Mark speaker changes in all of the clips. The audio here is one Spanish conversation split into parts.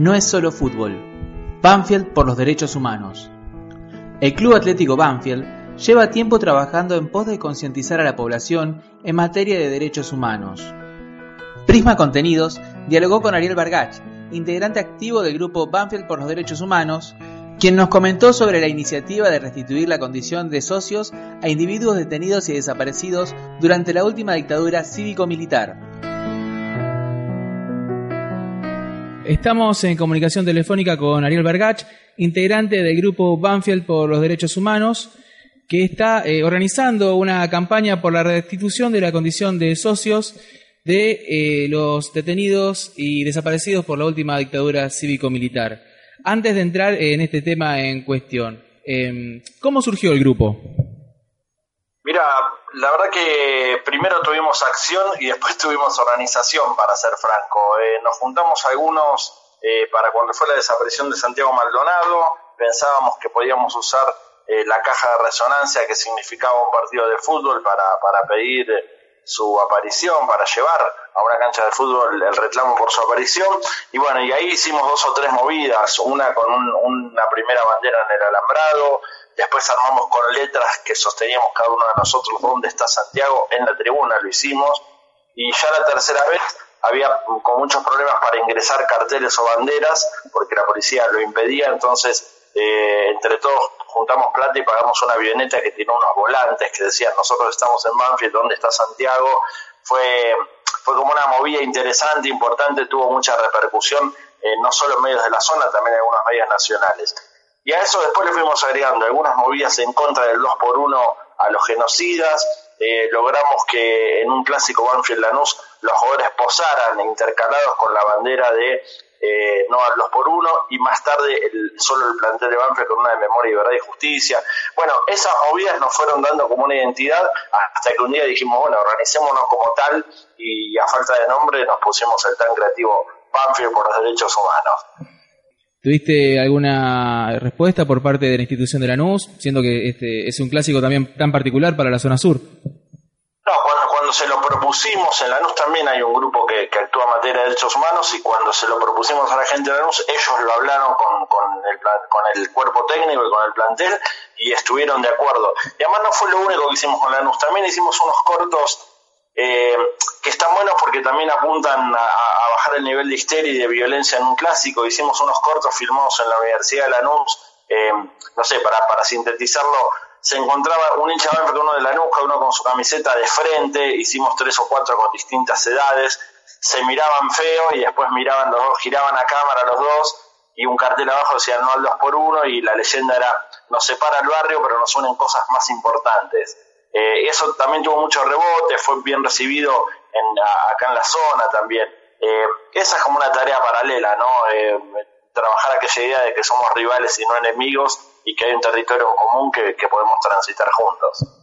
Speaker 1: no es solo fútbol. Banfield por los derechos humanos. El Club Atlético Banfield lleva tiempo trabajando en pos de concientizar a la población en materia de derechos humanos. Prisma Contenidos dialogó con Ariel Bargach, integrante activo del grupo Banfield por los Derechos Humanos, quien nos comentó sobre la iniciativa de restituir la condición de socios a individuos detenidos y desaparecidos durante la última dictadura cívico-militar. Estamos en comunicación telefónica con Ariel Bergach, integrante del grupo Banfield por los Derechos Humanos, que está eh, organizando una campaña por la restitución de la condición de socios de eh, los detenidos y desaparecidos por la última dictadura cívico-militar. Antes de entrar en este tema en cuestión, em, ¿cómo surgió el grupo?
Speaker 2: Mira, la verdad que primero tuvimos acción y después tuvimos organización, para ser franco. Eh, nos juntamos algunos eh, para cuando fue la desaparición de Santiago Maldonado, pensábamos que podíamos usar eh, la caja de resonancia que significaba un partido de fútbol para, para pedir su aparición, para llevar a una cancha de fútbol el reclamo por su aparición. Y bueno, y ahí hicimos dos o tres movidas, una con una primera bandera en el alambrado, después armamos con letras que sosteníamos cada uno de nosotros dónde está Santiago, en la tribuna lo hicimos, y ya la tercera vez había con muchos problemas para ingresar carteles o banderas, porque la policía lo impedía, entonces eh, entre todos juntamos plata y pagamos una avioneta que tiene unos volantes que decían nosotros estamos en Banfield, ¿dónde está Santiago? Fue, fue como una movida interesante, importante, tuvo mucha repercusión, eh, no solo en medios de la zona, también en algunos medios nacionales. Y a eso después le fuimos agregando algunas movidas en contra del 2 por 1 a los genocidas, eh, logramos que en un clásico Banfield Lanús los jugadores posaran intercalados con la bandera de eh, no a por uno, y más tarde el, solo el plantel de Banfield con una de memoria y verdad y justicia. Bueno, esas movidas nos fueron dando como una identidad hasta que un día dijimos, bueno, organicémonos como tal y a falta de nombre nos pusimos el tan creativo Banfield por los derechos humanos.
Speaker 1: ¿Tuviste alguna respuesta por parte de la institución de Lanús, siendo que este es un clásico también tan particular para la zona sur?
Speaker 2: Se lo propusimos, en Lanús también hay un grupo que, actúa en materia de derechos humanos y cuando se lo propusimos a la gente de Lanús, ellos lo hablaron con, con, el, con el cuerpo técnico y con el plantel y estuvieron de acuerdo. Y además no fue lo único que hicimos con Lanús, también hicimos unos cortos eh, que están buenos porque también apuntan a, bajar el nivel de histeria y de violencia en un clásico. Hicimos unos cortos filmados en la Universidad de Lanús, eh, no sé, para, para sintetizarlo, se encontraba un hincha con uno de la nuca, uno con su camiseta de frente, hicimos tres o cuatro con distintas edades, se miraban feo y después miraban los dos, giraban a cámara los dos y un cartel abajo decía no al dos por uno y la leyenda era nos separa el barrio pero nos unen cosas más importantes. Eh, eso también tuvo mucho rebote, fue bien recibido en, acá en la zona también. Eh, esa es como una tarea paralela, ¿no? Eh, aquella idea de que somos rivales y no enemigos y que hay un territorio común que, podemos transitar juntos.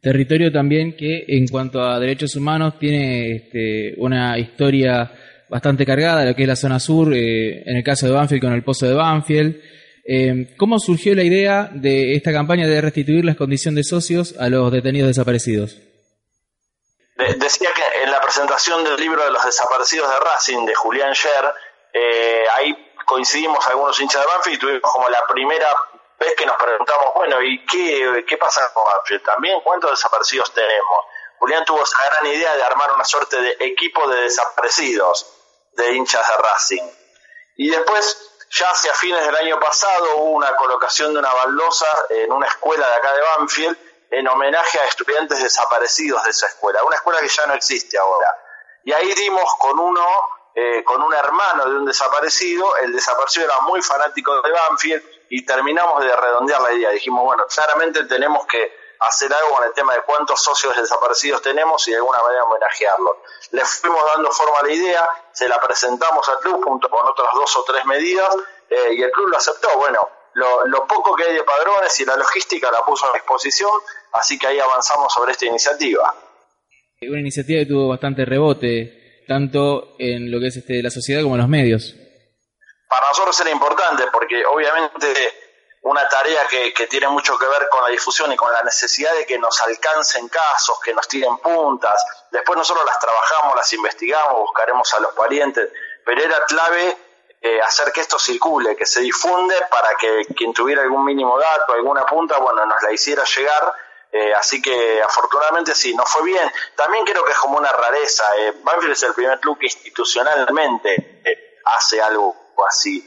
Speaker 1: Territorio también que en cuanto a derechos humanos tiene este, una historia bastante cargada, lo que es la zona sur, eh, en el caso de Banfield con el Pozo de Banfield. Eh, ¿Cómo surgió la idea de esta campaña de restituir la condición de socios a los detenidos desaparecidos?
Speaker 2: decía que en la presentación del libro de los desaparecidos de Racing de Julián Scher, eh, ahí coincidimos algunos hinchas de Banfield y tuvimos como la primera vez que nos preguntamos, bueno, ¿y qué, qué pasa con Banfield? También, ¿cuántos desaparecidos tenemos? Julián tuvo esa gran idea de armar una suerte de equipo de desaparecidos de hinchas de Racing. Y después, ya hacia fines del año pasado, hubo una colocación de una baldosa en una escuela de acá de Banfield en homenaje a estudiantes desaparecidos de esa escuela, una escuela que ya no existe ahora. Y ahí dimos con uno eh, con un hermano de un desaparecido, el desaparecido era muy fanático de Banfield y terminamos de redondear la idea. Dijimos, bueno, claramente tenemos que hacer algo con el tema de cuántos socios desaparecidos tenemos y de alguna manera homenajearlos. Le fuimos dando forma a la idea, se la presentamos al club junto con otras dos o tres medidas eh, y el club lo aceptó. Bueno, lo, lo, poco que hay de padrones y la logística la puso a disposición, así que ahí avanzamos sobre esta iniciativa.
Speaker 1: Una iniciativa que tuvo bastante rebote tanto en lo que es este, la sociedad como en los medios?
Speaker 2: Para nosotros era importante porque obviamente una tarea que, tiene mucho que ver con la difusión y con la necesidad de que nos alcancen casos, que nos tiren puntas. Después nosotros las trabajamos, las investigamos, buscaremos a los parientes, pero era clave eh, hacer que esto circule, que se difunde para que quien tuviera algún mínimo dato, alguna punta, bueno, nos la hiciera llegar. Eh, así que afortunadamente sí, no fue bien. También creo que es como una rareza. Eh, Banfield es el primer club que institucionalmente hace algo así.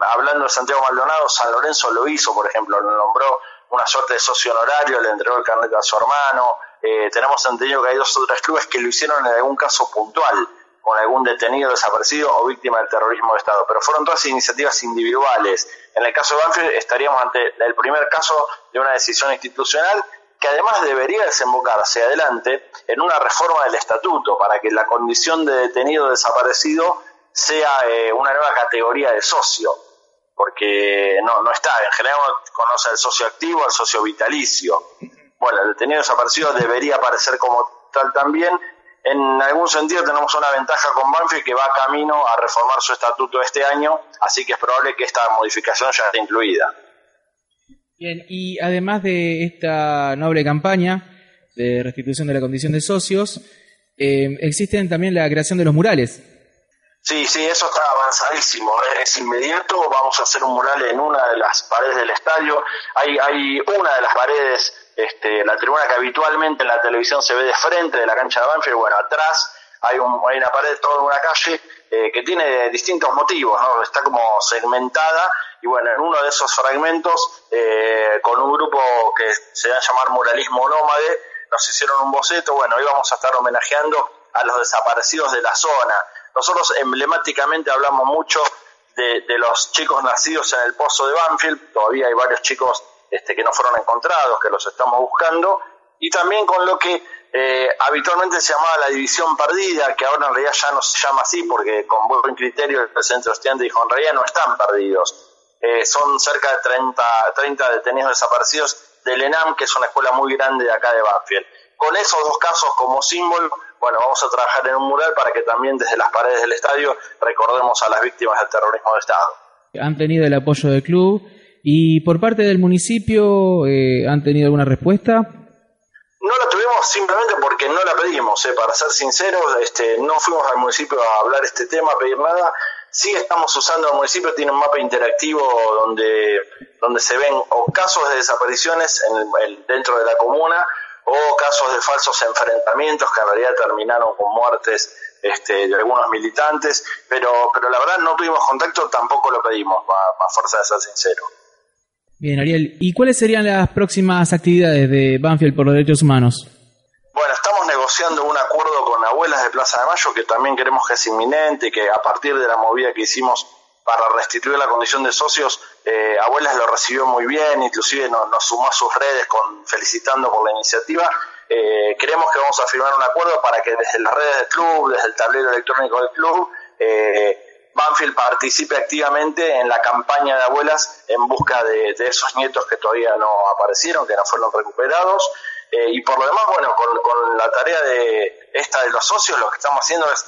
Speaker 2: hablando de Santiago Maldonado, San Lorenzo lo hizo, por ejemplo, lo nombró una suerte de socio honorario, le entregó el carnet a su hermano. tenemos entendido que hay dos o tres clubes que lo hicieron en algún caso puntual con algún detenido desaparecido o víctima del terrorismo de Estado. Pero fueron todas iniciativas individuales. En el caso de Banfield estaríamos ante el primer caso de una decisión institucional que además debería desembocar hacia adelante en una reforma del estatuto para que la condición de detenido desaparecido sea eh, una nueva categoría de socio, porque no, no está, en general conoce al socio activo, al socio vitalicio. Bueno, el detenido desaparecido debería aparecer como tal también en algún sentido tenemos una ventaja con Banfield que va camino a reformar su estatuto este año, así que es probable que esta modificación ya esté incluida.
Speaker 1: Bien, y además de esta noble campaña de restitución de la condición de socios, eh, existen también la creación de los murales.
Speaker 2: Sí, sí, eso está avanzadísimo. Es inmediato. Vamos a hacer un mural en una de las paredes del estadio. Hay, hay una de las paredes este, la tribuna que habitualmente en la televisión se ve de frente de la cancha de Banfield, bueno, atrás hay, una pared toda una calle eh, que tiene distintos motivos, ¿no? está como segmentada y bueno, en uno de esos fragmentos, eh, con un grupo que se va a llamar Muralismo Nómade, nos hicieron un boceto, bueno, hoy vamos a estar homenajeando a los desaparecidos de la zona. Nosotros emblemáticamente hablamos mucho de, los chicos nacidos en el pozo de Banfield, todavía hay varios chicos este, que no fueron encontrados, que los estamos buscando, y también con lo que eh, habitualmente se llamaba la división perdida, que ahora en realidad ya no se llama así, porque con buen criterio el presidente dijo, en realidad no están perdidos. Eh, son cerca de 30, 30 detenidos desaparecidos del ENAM, que es una escuela muy grande de acá de Banfield. Con esos dos casos como símbolo, bueno, vamos a trabajar en un mural para que también desde las paredes del estadio recordemos a las víctimas del terrorismo de Estado.
Speaker 1: Han tenido el apoyo del club ¿Y por parte del municipio eh, han tenido alguna respuesta?
Speaker 2: No la tuvimos simplemente porque no la pedimos, eh, para ser sinceros, este, no fuimos al municipio a hablar este tema, a pedir nada. Sí estamos usando, el municipio tiene un mapa interactivo donde, donde se ven o casos de desapariciones en dentro de la comuna o casos de falsos enfrentamientos que en realidad terminaron con muertes este, de algunos militantes, pero, pero la verdad no tuvimos contacto, tampoco lo pedimos, a fuerza de ser sincero.
Speaker 1: Bien, Ariel, ¿y cuáles serían las próximas actividades de Banfield por los Derechos Humanos?
Speaker 2: Bueno, estamos negociando un acuerdo con Abuelas de Plaza de Mayo que también queremos que es inminente que a partir de la movida que hicimos para restituir la condición de socios, eh, Abuelas lo recibió muy bien, inclusive nos, sumó a sus redes con felicitando por la iniciativa. Eh, creemos que vamos a firmar un acuerdo para que desde las redes del club, desde el tablero electrónico del club, eh, Banfield participe activamente en la campaña de abuelas en busca de, esos nietos que todavía no aparecieron, que no fueron recuperados. Eh, y por lo demás, bueno, con, la tarea de esta de los socios, lo que estamos haciendo es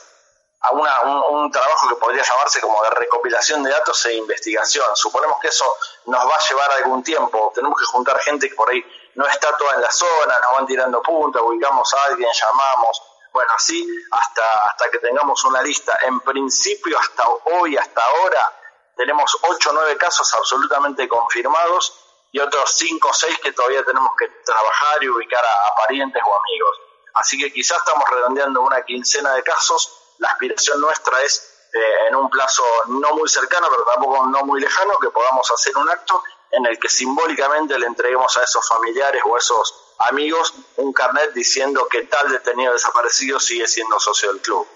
Speaker 2: un, trabajo que podría llamarse como de recopilación de datos e investigación. Suponemos que eso nos va a llevar algún tiempo. Tenemos que juntar gente que por ahí no está toda en la zona, nos van tirando puntos, ubicamos a alguien, llamamos, bueno, así hasta, hasta que tengamos una lista. En principio, hasta hoy, hasta ahora, tenemos 8 o 9 casos absolutamente confirmados y otros 5 o 6 que todavía tenemos que trabajar y ubicar a, parientes o amigos. Así que quizás estamos redondeando una quincena de casos. La aspiración nuestra es, eh, en un plazo no muy cercano, pero tampoco no muy lejano, que podamos hacer un acto en el que simbólicamente le entreguemos a esos familiares o a esos amigos un carnet diciendo que tal detenido desaparecido sigue siendo socio del club.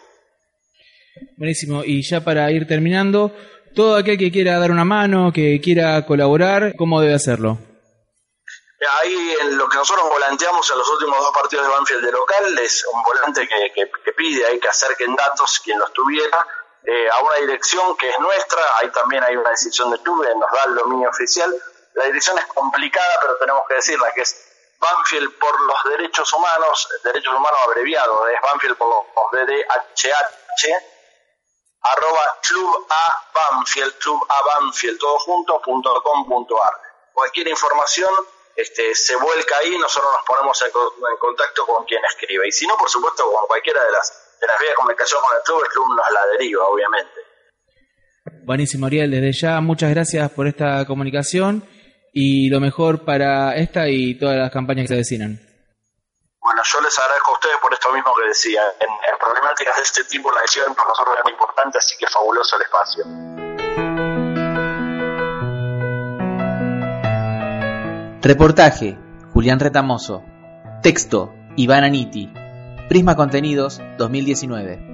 Speaker 1: Buenísimo, y ya para ir terminando, todo aquel que quiera dar una mano, que quiera colaborar, ¿cómo debe hacerlo?
Speaker 2: Ahí en lo que nosotros volanteamos en los últimos dos partidos de Banfield de local es un volante que, pide ahí que acerquen datos quien los tuviera eh, a una dirección que es nuestra, ahí también hay una decisión de club, nos da el dominio oficial. La dirección es complicada, pero tenemos que decirla, que es Banfield por los derechos humanos, derechos humanos abreviado, es Banfield por los DDHH, arroba club a Banfield, club a todo punto ar. Cualquier información este, se vuelca ahí, nosotros nos ponemos en, contacto con quien escribe. Y si no, por supuesto, con cualquiera de las, de las vías de comunicación con el club, el club nos la deriva, obviamente.
Speaker 1: Buenísimo, Ariel. Desde ya, muchas gracias por esta comunicación y lo mejor para esta y todas las campañas que se avecinan.
Speaker 2: Bueno, yo les agradezco a ustedes por esto mismo que decía. En, problemáticas de este tipo la decisión para nosotros es muy importante, así que fabuloso el espacio.
Speaker 1: Reportaje, Julián Retamoso. Texto, Iván Aniti. Prisma Contenidos 2019.